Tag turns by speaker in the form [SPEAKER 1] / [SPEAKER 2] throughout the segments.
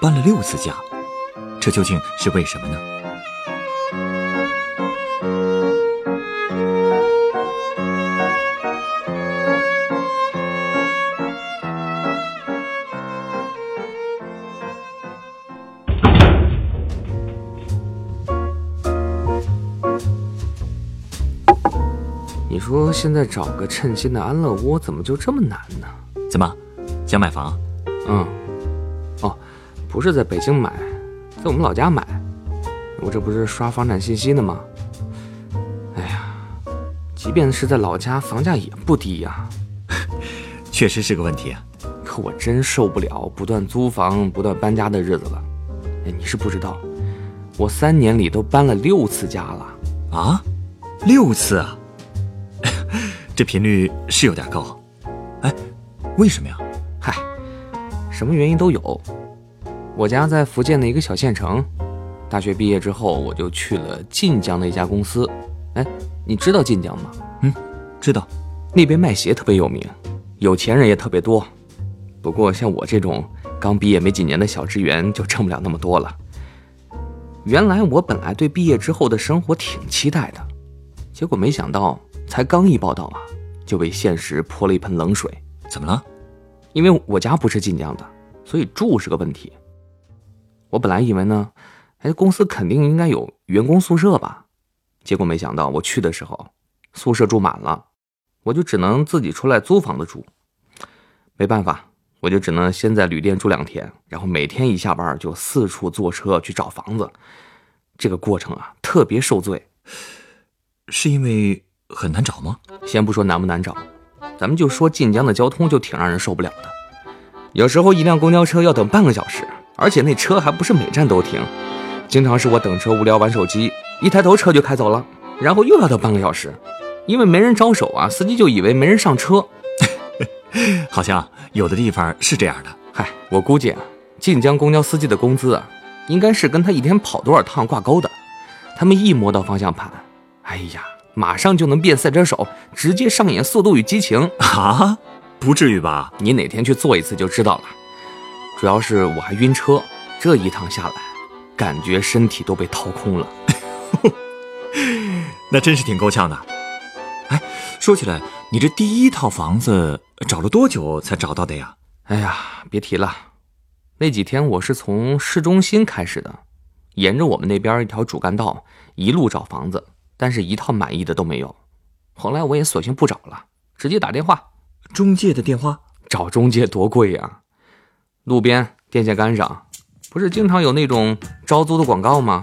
[SPEAKER 1] 搬了六次家，这究竟是为什么呢？
[SPEAKER 2] 你说现在找个称心的安乐窝怎么就这么难呢？
[SPEAKER 1] 怎么，想买房？
[SPEAKER 2] 嗯，哦，不是在北京买，在我们老家买。我这不是刷房产信息呢吗？哎呀，即便是在老家，房价也不低呀。
[SPEAKER 1] 确实是个问题啊。
[SPEAKER 2] 可我真受不了不断租房、不断搬家的日子了。哎，你是不知道，我三年里都搬了六次家了。
[SPEAKER 1] 啊，六次啊！这频率是有点高。哎，为什么呀？
[SPEAKER 2] 嗨，什么原因都有。我家在福建的一个小县城，大学毕业之后，我就去了晋江的一家公司。哎，你知道晋江吗？
[SPEAKER 1] 嗯，知道。
[SPEAKER 2] 那边卖鞋特别有名，有钱人也特别多。不过像我这种刚毕业没几年的小职员，就挣不了那么多了。原来我本来对毕业之后的生活挺期待的，结果没想到才刚一报道啊，就被现实泼了一盆冷水。
[SPEAKER 1] 怎么了？
[SPEAKER 2] 因为我家不是晋江的，所以住是个问题。我本来以为呢，哎，公司肯定应该有员工宿舍吧，结果没想到我去的时候，宿舍住满了，我就只能自己出来租房子住。没办法，我就只能先在旅店住两天，然后每天一下班就四处坐车去找房子。这个过程啊，特别受罪。
[SPEAKER 1] 是因为很难找吗？
[SPEAKER 2] 先不说难不难找，咱们就说晋江的交通就挺让人受不了的。有时候一辆公交车要等半个小时，而且那车还不是每站都停。经常是我等车无聊玩手机，一抬头车就开走了，然后又要等半个小时，因为没人招手啊，司机就以为没人上车。
[SPEAKER 1] 好像有的地方是这样的。
[SPEAKER 2] 嗨，我估计啊，晋江公交司机的工资啊，应该是跟他一天跑多少趟挂钩的。他们一摸到方向盘，哎呀，马上就能变赛车手，直接上演《速度与激情》
[SPEAKER 1] 啊！不至于吧？
[SPEAKER 2] 你哪天去坐一次就知道了。主要是我还晕车，这一趟下来，感觉身体都被掏空了。
[SPEAKER 1] 那真是挺够呛的。哎，说起来，你这第一套房子找了多久才找到的呀？
[SPEAKER 2] 哎呀，别提了，那几天我是从市中心开始的，沿着我们那边一条主干道一路找房子，但是一套满意的都没有。后来我也索性不找了，直接打电话。
[SPEAKER 1] 中介的电话？
[SPEAKER 2] 找中介多贵呀！路边电线杆上，不是经常有那种招租的广告吗？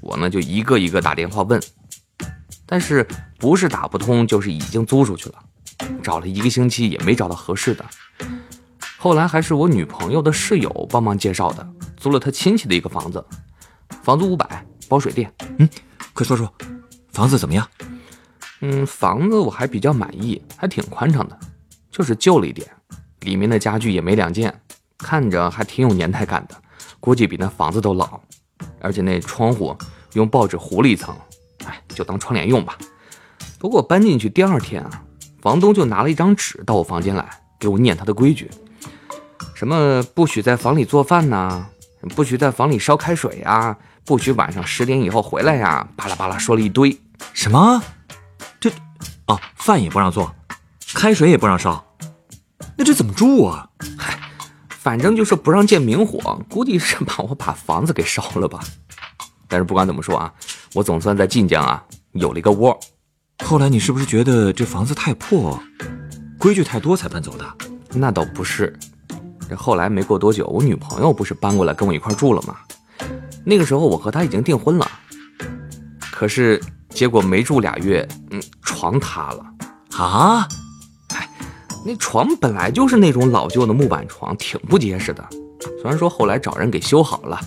[SPEAKER 2] 我呢就一个一个打电话问，但是不是打不通，就是已经租出去了。找了一个星期也没找到合适的。后来还是我女朋友的室友帮忙介绍的，租了她亲戚的一个房子，房租五百，包水电。
[SPEAKER 1] 嗯，快说说，房子怎么样？
[SPEAKER 2] 嗯，房子我还比较满意，还挺宽敞的，就是旧了一点，里面的家具也没两件，看着还挺有年代感的，估计比那房子都老。而且那窗户用报纸糊了一层，哎，就当窗帘用吧。不过搬进去第二天啊，房东就拿了一张纸到我房间来，给我念他的规矩。什么不许在房里做饭呐，不许在房里烧开水呀，不许晚上十点以后回来呀，巴拉巴拉说了一堆。
[SPEAKER 1] 什么？这，哦，饭也不让做，开水也不让烧，那这怎么住啊？
[SPEAKER 2] 嗨，反正就是不让见明火，估计是怕我把房子给烧了吧。但是不管怎么说啊，我总算在晋江啊有了一个窝。
[SPEAKER 1] 后来你是不是觉得这房子太破，规矩太多才搬走的？
[SPEAKER 2] 那倒不是。这后来没过多久，我女朋友不是搬过来跟我一块住了吗？那个时候我和她已经订婚了，可是结果没住俩月，嗯，床塌了
[SPEAKER 1] 啊！
[SPEAKER 2] 那床本来就是那种老旧的木板床，挺不结实的。虽然说后来找人给修好了，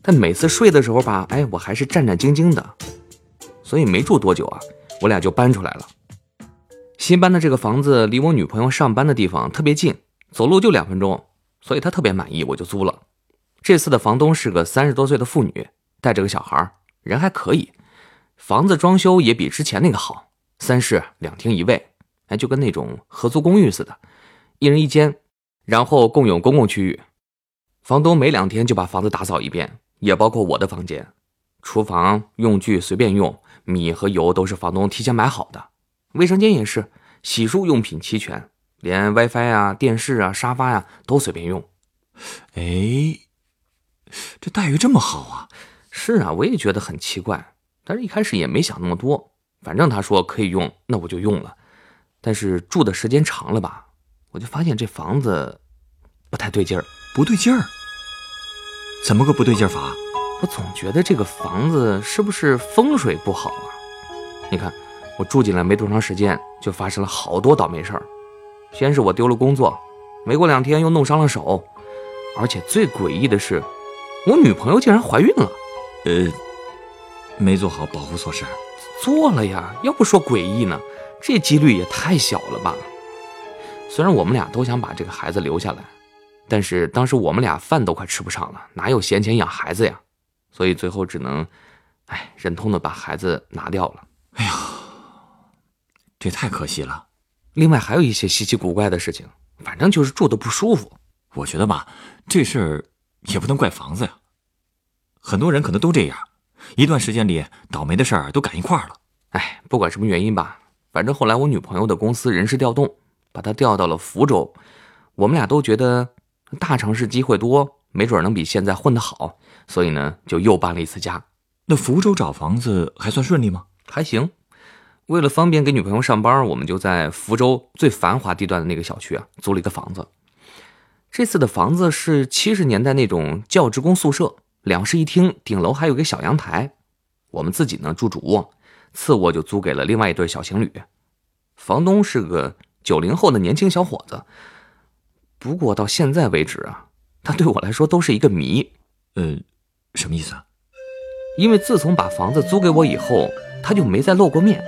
[SPEAKER 2] 但每次睡的时候吧，哎，我还是战战兢兢的。所以没住多久啊，我俩就搬出来了。新搬的这个房子离我女朋友上班的地方特别近，走路就两分钟，所以她特别满意，我就租了。这次的房东是个三十多岁的妇女，带着个小孩，人还可以。房子装修也比之前那个好，三室两厅一卫，哎，就跟那种合租公寓似的，一人一间，然后共有公共区域。房东每两天就把房子打扫一遍，也包括我的房间，厨房用具随便用，米和油都是房东提前买好的，卫生间也是，洗漱用品齐全，连 WiFi 啊、电视啊、沙发呀都随便用。
[SPEAKER 1] 哎。这待遇这么好啊！
[SPEAKER 2] 是啊，我也觉得很奇怪，但是一开始也没想那么多，反正他说可以用，那我就用了。但是住的时间长了吧，我就发现这房子不太对劲儿，
[SPEAKER 1] 不对劲儿？怎么个不对劲法？
[SPEAKER 2] 我总觉得这个房子是不是风水不好啊？你看，我住进来没多长时间，就发生了好多倒霉事儿。先是我丢了工作，没过两天又弄伤了手，而且最诡异的是。我女朋友竟然怀孕了，
[SPEAKER 1] 呃，没做好保护措施，
[SPEAKER 2] 做了呀。要不说诡异呢，这几率也太小了吧。虽然我们俩都想把这个孩子留下来，但是当时我们俩饭都快吃不上了，哪有闲钱养孩子呀？所以最后只能，哎，忍痛的把孩子拿掉了。
[SPEAKER 1] 哎呀，这太可惜了。
[SPEAKER 2] 另外还有一些稀奇古怪的事情，反正就是住的不舒服。
[SPEAKER 1] 我觉得吧，这事儿。也不能怪房子呀，很多人可能都这样，一段时间里倒霉的事儿都赶一块儿了。
[SPEAKER 2] 哎，不管什么原因吧，反正后来我女朋友的公司人事调动，把她调到了福州。我们俩都觉得大城市机会多，没准能比现在混得好，所以呢，就又搬了一次家。
[SPEAKER 1] 那福州找房子还算顺利吗？
[SPEAKER 2] 还行。为了方便给女朋友上班，我们就在福州最繁华地段的那个小区啊，租了一个房子。这次的房子是七十年代那种教职工宿舍，两室一厅，顶楼还有个小阳台。我们自己呢住主卧，次卧就租给了另外一对小情侣。房东是个九零后的年轻小伙子，不过到现在为止啊，他对我来说都是一个谜。
[SPEAKER 1] 呃，什么意思啊？
[SPEAKER 2] 因为自从把房子租给我以后，他就没再露过面。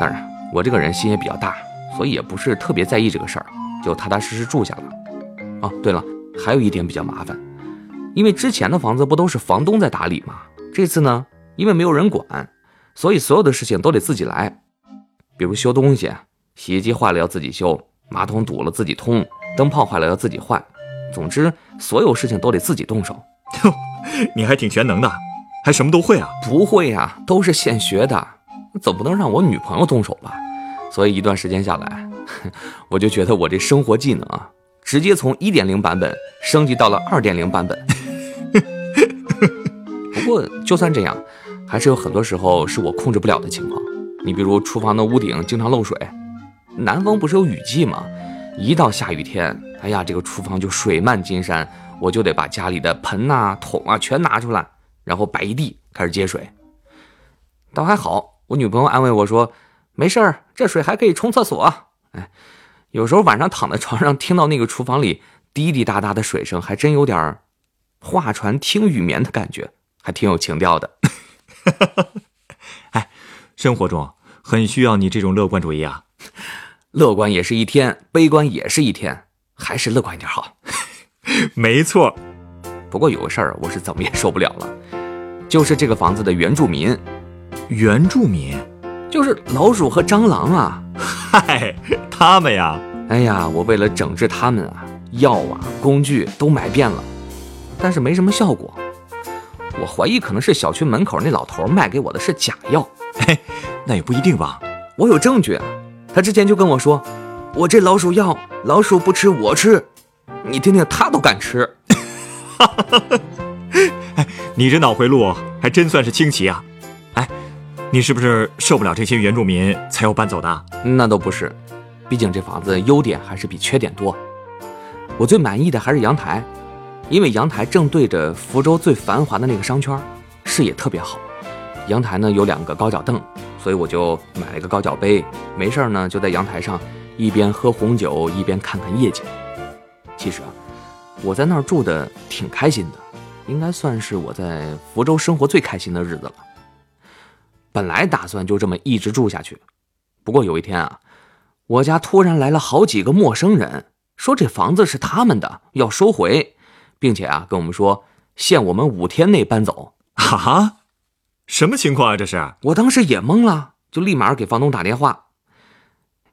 [SPEAKER 2] 当然，我这个人心也比较大，所以也不是特别在意这个事儿，就踏踏实实住下了。哦，对了，还有一点比较麻烦，因为之前的房子不都是房东在打理吗？这次呢，因为没有人管，所以所有的事情都得自己来。比如修东西，洗衣机坏了要自己修，马桶堵了自己通，灯泡坏了要自己换。总之，所有事情都得自己动手。
[SPEAKER 1] 哟，你还挺全能的，还什么都会啊？
[SPEAKER 2] 不会呀，都是现学的。总不能让我女朋友动手吧？所以一段时间下来，我就觉得我这生活技能啊。直接从一点零版本升级到了二点零版本。不过就算这样，还是有很多时候是我控制不了的情况。你比如厨房的屋顶经常漏水，南方不是有雨季吗？一到下雨天，哎呀，这个厨房就水漫金山，我就得把家里的盆呐、桶啊全拿出来，然后摆一地开始接水。倒还好，我女朋友安慰我说：“没事儿，这水还可以冲厕所。”哎。有时候晚上躺在床上，听到那个厨房里滴滴答答的水声，还真有点画船听雨眠的感觉，还挺有情调的。
[SPEAKER 1] 哎，生活中很需要你这种乐观主义啊！
[SPEAKER 2] 乐观也是一天，悲观也是一天，还是乐观一点好。
[SPEAKER 1] 没错。
[SPEAKER 2] 不过有个事儿，我是怎么也受不了了，就是这个房子的原住民。
[SPEAKER 1] 原住民？
[SPEAKER 2] 就是老鼠和蟑螂啊！
[SPEAKER 1] 嗨，他们呀，
[SPEAKER 2] 哎呀，我为了整治他们啊，药啊、工具都买遍了，但是没什么效果。我怀疑可能是小区门口那老头卖给我的是假药。
[SPEAKER 1] 嘿，那也不一定吧？
[SPEAKER 2] 我有证据，他之前就跟我说，我这老鼠药，老鼠不吃我吃，你听听他都敢吃。
[SPEAKER 1] 哈哈哈哈哎，你这脑回路还真算是清奇啊！哎你是不是受不了这些原住民才要搬走的？
[SPEAKER 2] 那倒不是，毕竟这房子优点还是比缺点多。我最满意的还是阳台，因为阳台正对着福州最繁华的那个商圈，视野特别好。阳台呢有两个高脚凳，所以我就买了一个高脚杯，没事呢就在阳台上一边喝红酒一边看看夜景。其实啊，我在那儿住的挺开心的，应该算是我在福州生活最开心的日子了。本来打算就这么一直住下去，不过有一天啊，我家突然来了好几个陌生人，说这房子是他们的，要收回，并且啊跟我们说限我们五天内搬走。
[SPEAKER 1] 啊，什么情况啊？这是？
[SPEAKER 2] 我当时也懵了，就立马给房东打电话。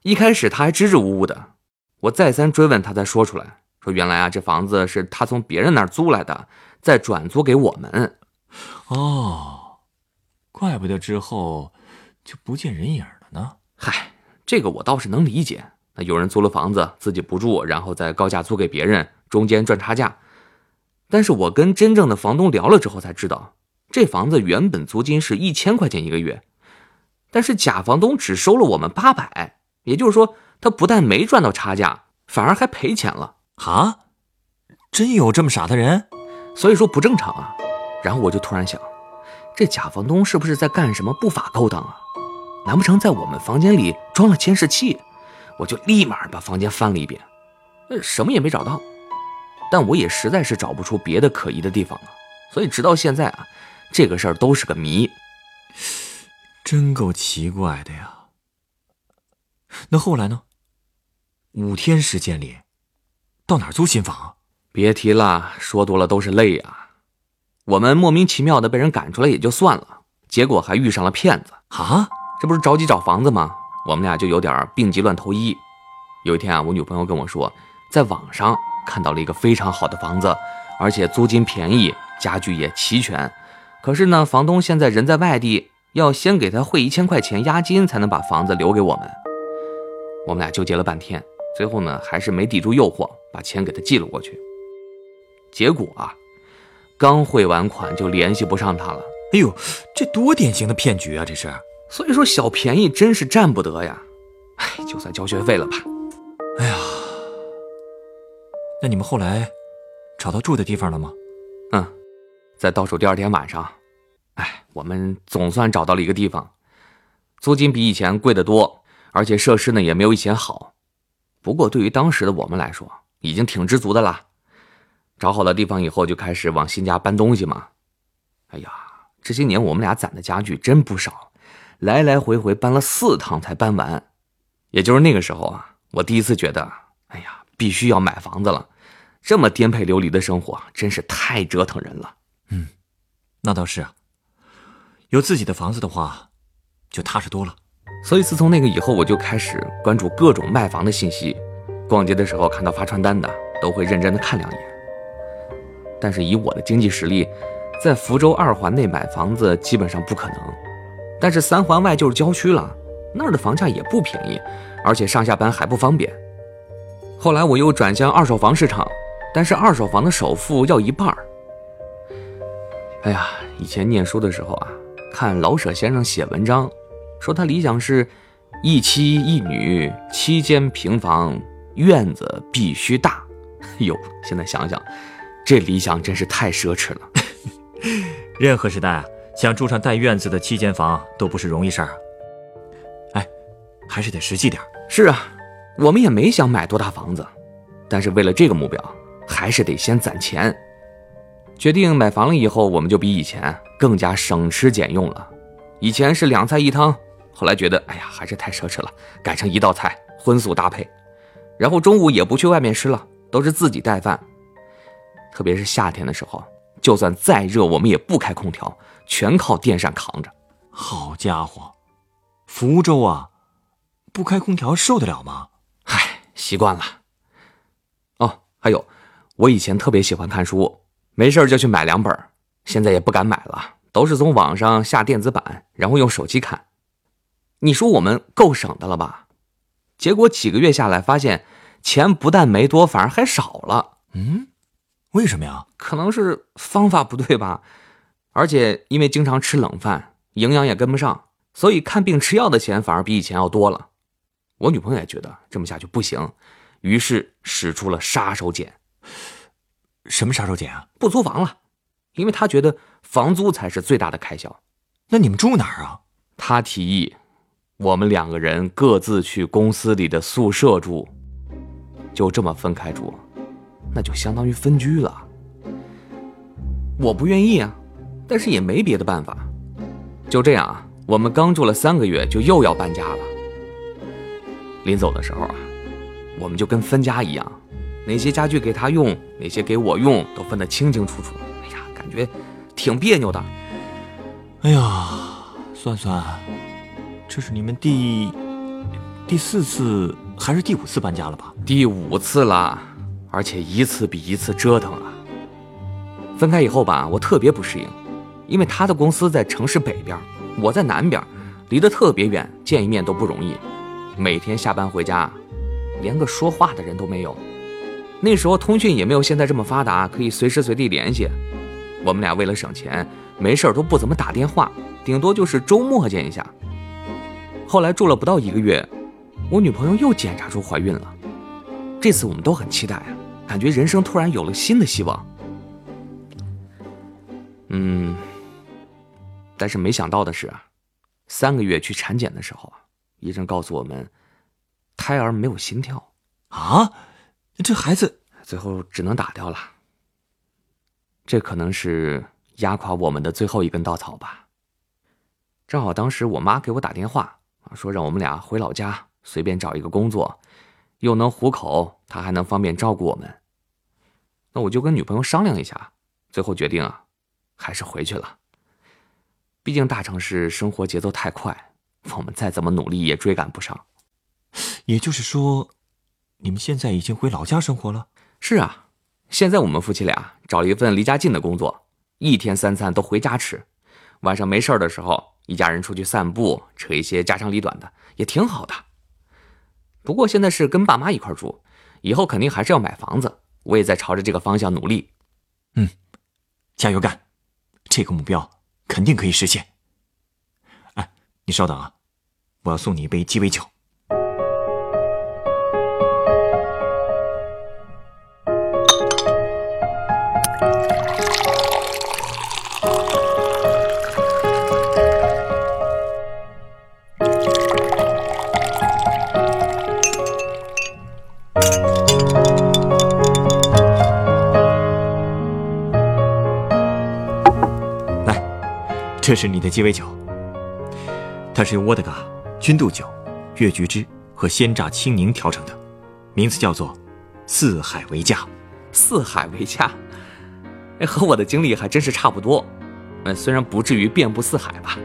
[SPEAKER 2] 一开始他还支支吾吾的，我再三追问，他才说出来，说原来啊这房子是他从别人那儿租来的，再转租给我们。
[SPEAKER 1] 哦，怪不得之后就不见人影了呢。
[SPEAKER 2] 嗨，这个我倒是能理解。那有人租了房子自己不住，然后再高价租给别人，中间赚差价。但是我跟真正的房东聊了之后才知道。这房子原本租金是一千块钱一个月，但是假房东只收了我们八百，也就是说，他不但没赚到差价，反而还赔钱了
[SPEAKER 1] 啊！真有这么傻的人？
[SPEAKER 2] 所以说不正常啊！然后我就突然想，这假房东是不是在干什么不法勾当啊？难不成在我们房间里装了监视器？我就立马把房间翻了一遍，什么也没找到，但我也实在是找不出别的可疑的地方了，所以直到现在啊。这个事儿都是个谜，
[SPEAKER 1] 真够奇怪的呀。那后来呢？五天时间里，到哪儿租新房？
[SPEAKER 2] 别提了，说多了都是泪啊。我们莫名其妙的被人赶出来也就算了，结果还遇上了骗子
[SPEAKER 1] 啊！
[SPEAKER 2] 这不是着急找房子吗？我们俩就有点病急乱投医。有一天啊，我女朋友跟我说，在网上看到了一个非常好的房子，而且租金便宜，家具也齐全。可是呢，房东现在人在外地，要先给他汇一千块钱押金，才能把房子留给我们。我们俩纠结了半天，最后呢，还是没抵住诱惑，把钱给他寄了过去。结果啊，刚汇完款就联系不上他了。
[SPEAKER 1] 哎呦，这多典型的骗局啊！这是，
[SPEAKER 2] 所以说小便宜真是占不得呀。哎，就算交学费了吧。
[SPEAKER 1] 哎呀，那你们后来找到住的地方了吗？
[SPEAKER 2] 嗯。在倒数第二天晚上，哎，我们总算找到了一个地方，租金比以前贵得多，而且设施呢也没有以前好。不过对于当时的我们来说，已经挺知足的啦。找好了地方以后，就开始往新家搬东西嘛。哎呀，这些年我们俩攒的家具真不少，来来回回搬了四趟才搬完。也就是那个时候啊，我第一次觉得，哎呀，必须要买房子了。这么颠沛流离的生活，真是太折腾人了。
[SPEAKER 1] 嗯，那倒是啊。有自己的房子的话，就踏实多了。
[SPEAKER 2] 所以自从那个以后，我就开始关注各种卖房的信息。逛街的时候看到发传单的，都会认真的看两眼。但是以我的经济实力，在福州二环内买房子基本上不可能。但是三环外就是郊区了，那儿的房价也不便宜，而且上下班还不方便。后来我又转向二手房市场，但是二手房的首付要一半儿。哎呀，以前念书的时候啊，看老舍先生写文章，说他理想是，一妻一女，七间平房，院子必须大。哟，现在想想，这理想真是太奢侈了。
[SPEAKER 1] 任何时代啊，想住上带院子的七间房都不是容易事儿啊。哎，还是得实际点
[SPEAKER 2] 是啊，我们也没想买多大房子，但是为了这个目标，还是得先攒钱。决定买房了以后，我们就比以前更加省吃俭用了。以前是两菜一汤，后来觉得哎呀还是太奢侈了，改成一道菜荤素搭配。然后中午也不去外面吃了，都是自己带饭。特别是夏天的时候，就算再热，我们也不开空调，全靠电扇扛着。
[SPEAKER 1] 好家伙，福州啊，不开空调受得了吗？
[SPEAKER 2] 唉，习惯了。哦，还有，我以前特别喜欢看书。没事就去买两本，现在也不敢买了，都是从网上下电子版，然后用手机看。你说我们够省的了吧？结果几个月下来，发现钱不但没多，反而还少了。
[SPEAKER 1] 嗯，为什么呀？
[SPEAKER 2] 可能是方法不对吧？而且因为经常吃冷饭，营养也跟不上，所以看病吃药的钱反而比以前要多了。我女朋友也觉得这么下去不行，于是使出了杀手锏。
[SPEAKER 1] 什么杀手锏啊？
[SPEAKER 2] 不租房了，因为他觉得房租才是最大的开销。
[SPEAKER 1] 那你们住哪儿啊？
[SPEAKER 2] 他提议，我们两个人各自去公司里的宿舍住，就这么分开住，那就相当于分居了。我不愿意啊，但是也没别的办法。就这样啊，我们刚住了三个月，就又要搬家了。临走的时候啊，我们就跟分家一样，哪些家具给他用，哪些给我用，都分得清清楚楚。哎呀，感觉挺别扭的。
[SPEAKER 1] 哎呀，算算，这是你们第第四次还是第五次搬家了吧？
[SPEAKER 2] 第五次了，而且一次比一次折腾啊。分开以后吧，我特别不适应，因为他的公司在城市北边，我在南边，离得特别远，见一面都不容易。每天下班回家，连个说话的人都没有。那时候通讯也没有现在这么发达，可以随时随地联系。我们俩为了省钱，没事都不怎么打电话，顶多就是周末见一下。后来住了不到一个月，我女朋友又检查出怀孕了。这次我们都很期待啊，感觉人生突然有了新的希望。嗯，但是没想到的是，三个月去产检的时候啊。医生告诉我们，胎儿没有心跳，
[SPEAKER 1] 啊，这孩子
[SPEAKER 2] 最后只能打掉了。这可能是压垮我们的最后一根稻草吧。正好当时我妈给我打电话啊，说让我们俩回老家随便找一个工作，又能糊口，她还能方便照顾我们。那我就跟女朋友商量一下，最后决定啊，还是回去了。毕竟大城市生活节奏太快。我们再怎么努力也追赶不上，
[SPEAKER 1] 也就是说，你们现在已经回老家生活了？
[SPEAKER 2] 是啊，现在我们夫妻俩找了一份离家近的工作，一天三餐都回家吃，晚上没事的时候，一家人出去散步，扯一些家长里短的，也挺好的。不过现在是跟爸妈一块住，以后肯定还是要买房子，我也在朝着这个方向努力。
[SPEAKER 1] 嗯，加油干，这个目标肯定可以实现。哎，你稍等啊。我要送你一杯鸡尾酒。这是你的鸡尾酒，它是由沃德嘎。君度酒、越橘汁和鲜榨青柠调成的，名字叫做“四海为家”。
[SPEAKER 2] 四海为家，哎，和我的经历还真是差不多。呃，虽然不至于遍布四海吧，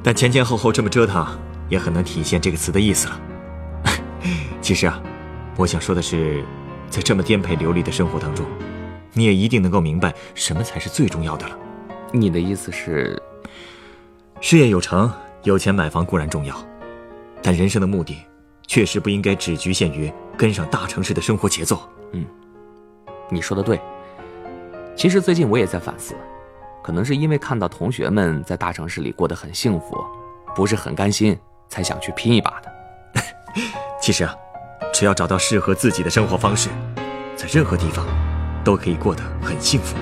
[SPEAKER 1] 但前前后后这么折腾，也很能体现这个词的意思了。其实啊，我想说的是，在这么颠沛流离的生活当中，你也一定能够明白什么才是最重要的了。
[SPEAKER 2] 你的意思是，
[SPEAKER 1] 事业有成。有钱买房固然重要，但人生的目的确实不应该只局限于跟上大城市的生活节奏。
[SPEAKER 2] 嗯，你说的对。其实最近我也在反思，可能是因为看到同学们在大城市里过得很幸福，不是很甘心，才想去拼一把的。
[SPEAKER 1] 其实啊，只要找到适合自己的生活方式，在任何地方都可以过得很幸福。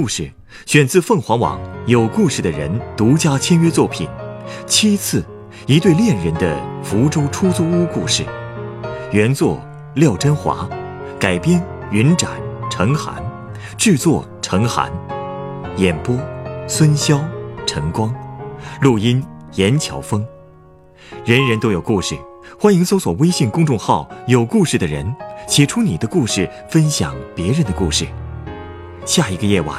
[SPEAKER 1] 故事选自凤凰网有故事的人独家签约作品《七次一对恋人的福州出租屋故事》，原作廖真华，改编云展、陈寒，制作陈寒，演播孙潇、陈光，录音严乔峰。人人都有故事，欢迎搜索微信公众号“有故事的人”，写出你的故事，分享别人的故事。下一个夜晚，